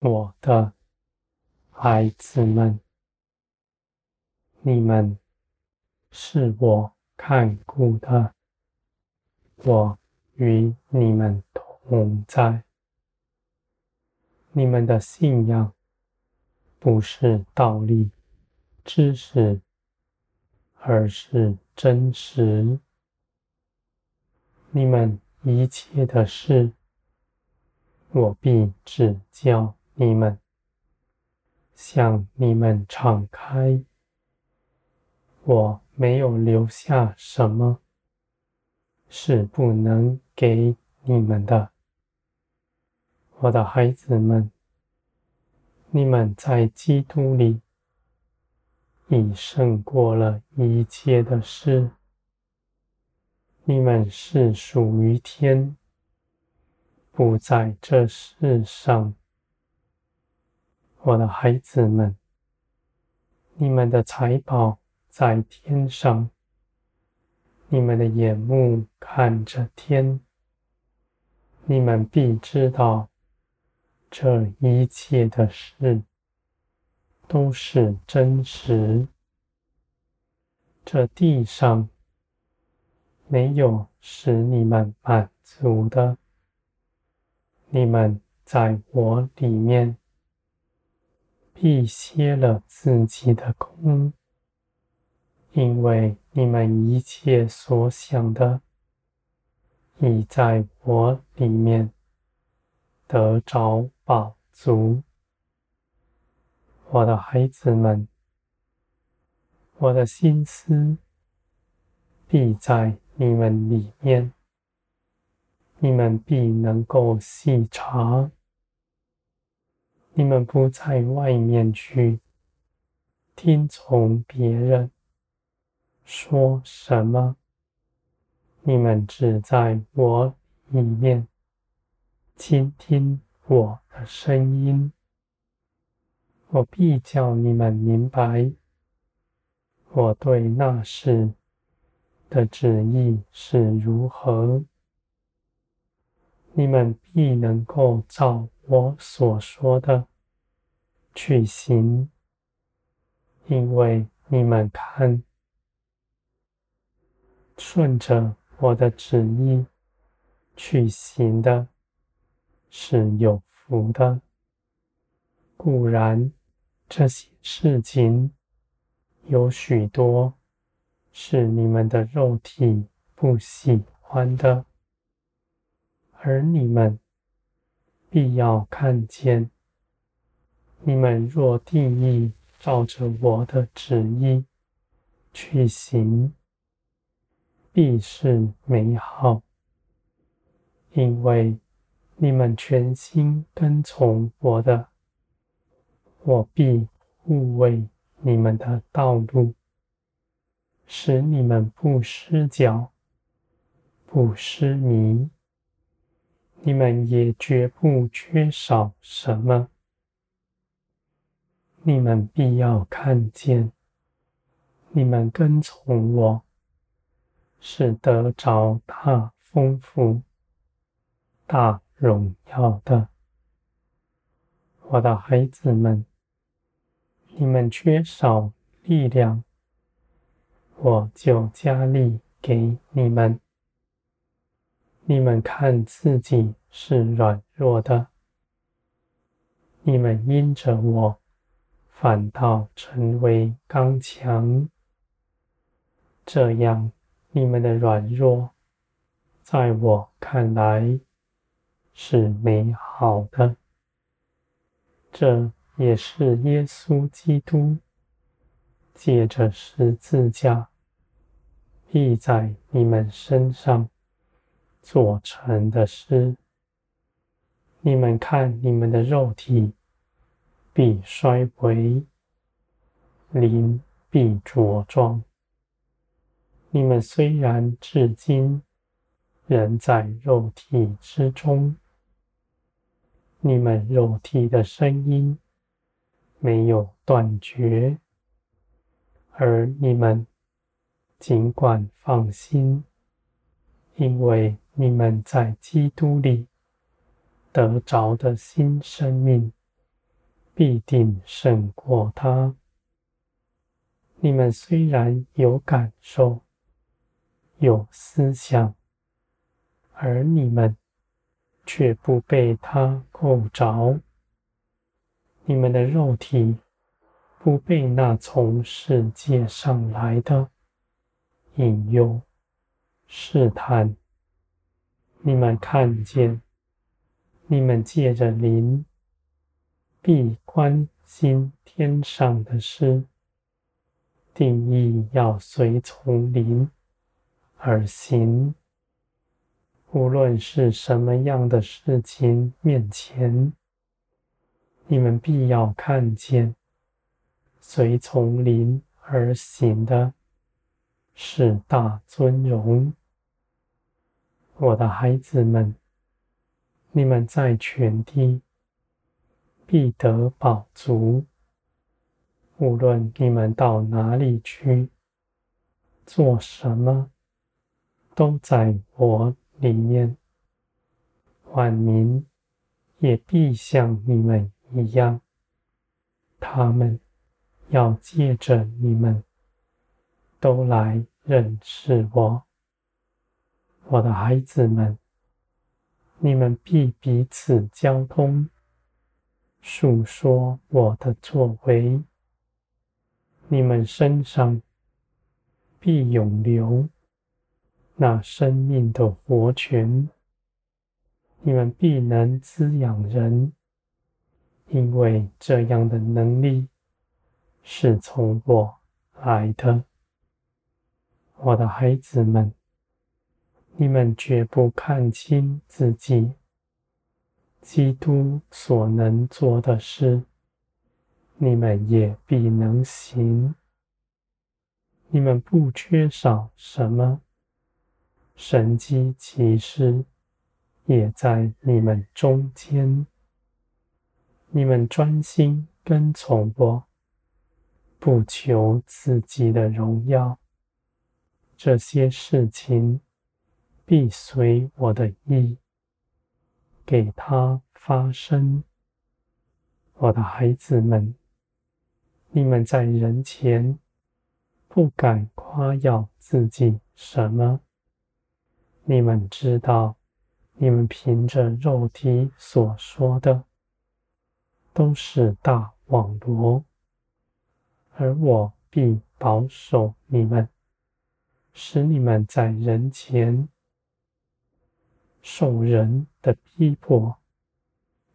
我的孩子们，你们是我看顾的，我与你们同在。你们的信仰不是道理、知识，而是真实。你们一切的事，我必指教你们，向你们敞开。我没有留下什么是不能给你们的。我的孩子们，你们在基督里已胜过了一切的事。你们是属于天，不在这世上。我的孩子们，你们的财宝在天上，你们的眼目看着天，你们必知道。这一切的事都是真实。这地上没有使你们满足的。你们在我里面必歇了自己的功，因为你们一切所想的已在我里面得着饱足，我的孩子们，我的心思必在你们里面，你们必能够细察。你们不在外面去听从别人说什么，你们只在我里面倾听我的声音，我必叫你们明白，我对那事的旨意是如何。你们必能够照我所说的去行，因为你们看，顺着我的旨意去行的。是有福的。固然，这些事情有许多是你们的肉体不喜欢的，而你们必要看见。你们若定意照着我的旨意去行，必是美好，因为。你们全心跟从我的，我必护卫你们的道路，使你们不失脚，不失迷。你们也绝不缺少什么。你们必要看见，你们跟从我，是得着大丰富、大荣耀的，我的孩子们，你们缺少力量，我就加力给你们。你们看自己是软弱的，你们因着我，反倒成为刚强。这样，你们的软弱，在我看来，是美好的，这也是耶稣基督借着十字架立在你们身上做成的事。你们看，你们的肉体必衰微，灵必茁壮。你们虽然至今仍在肉体之中。你们肉体的声音没有断绝，而你们尽管放心，因为你们在基督里得着的新生命必定胜过他。你们虽然有感受、有思想，而你们却不被他构着。你们的肉体不被那从世界上来的引诱、试探。你们看见，你们借着灵，必关心天上的事，定义要随从灵而行。无论是什么样的事情面前，你们必要看见，随从灵而行的是大尊荣。我的孩子们，你们在全地必得饱足。无论你们到哪里去，做什么，都在我里面。万民也必像你们一样，他们要借着你们，都来认识我。我的孩子们，你们必彼此交通，述说我的作为。你们身上必涌流那生命的活泉，你们必能滋养人，因为这样的能力是从我来的。我的孩子们。你们绝不看轻自己，基督所能做的事，你们也必能行。你们不缺少什么，神迹奇事也在你们中间。你们专心跟从我，不求自己的荣耀，这些事情。必随我的意，给他发生。我的孩子们，你们在人前不敢夸耀自己什么。你们知道，你们凭着肉体所说的，都是大网罗，而我必保守你们，使你们在人前。受人的逼迫，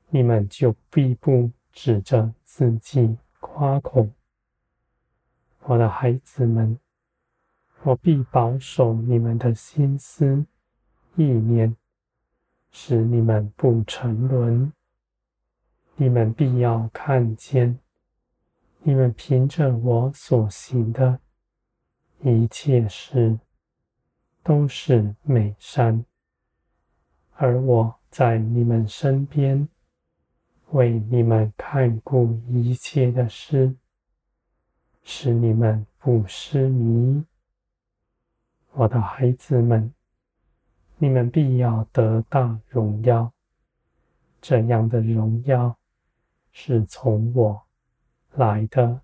你们就必不指着自己夸口。我的孩子们，我必保守你们的心思意念，使你们不沉沦。你们必要看见，你们凭着我所行的一切事，都是美善。而我在你们身边，为你们看顾一切的事，使你们不失迷。我的孩子们，你们必要得到荣耀。这样的荣耀是从我来的。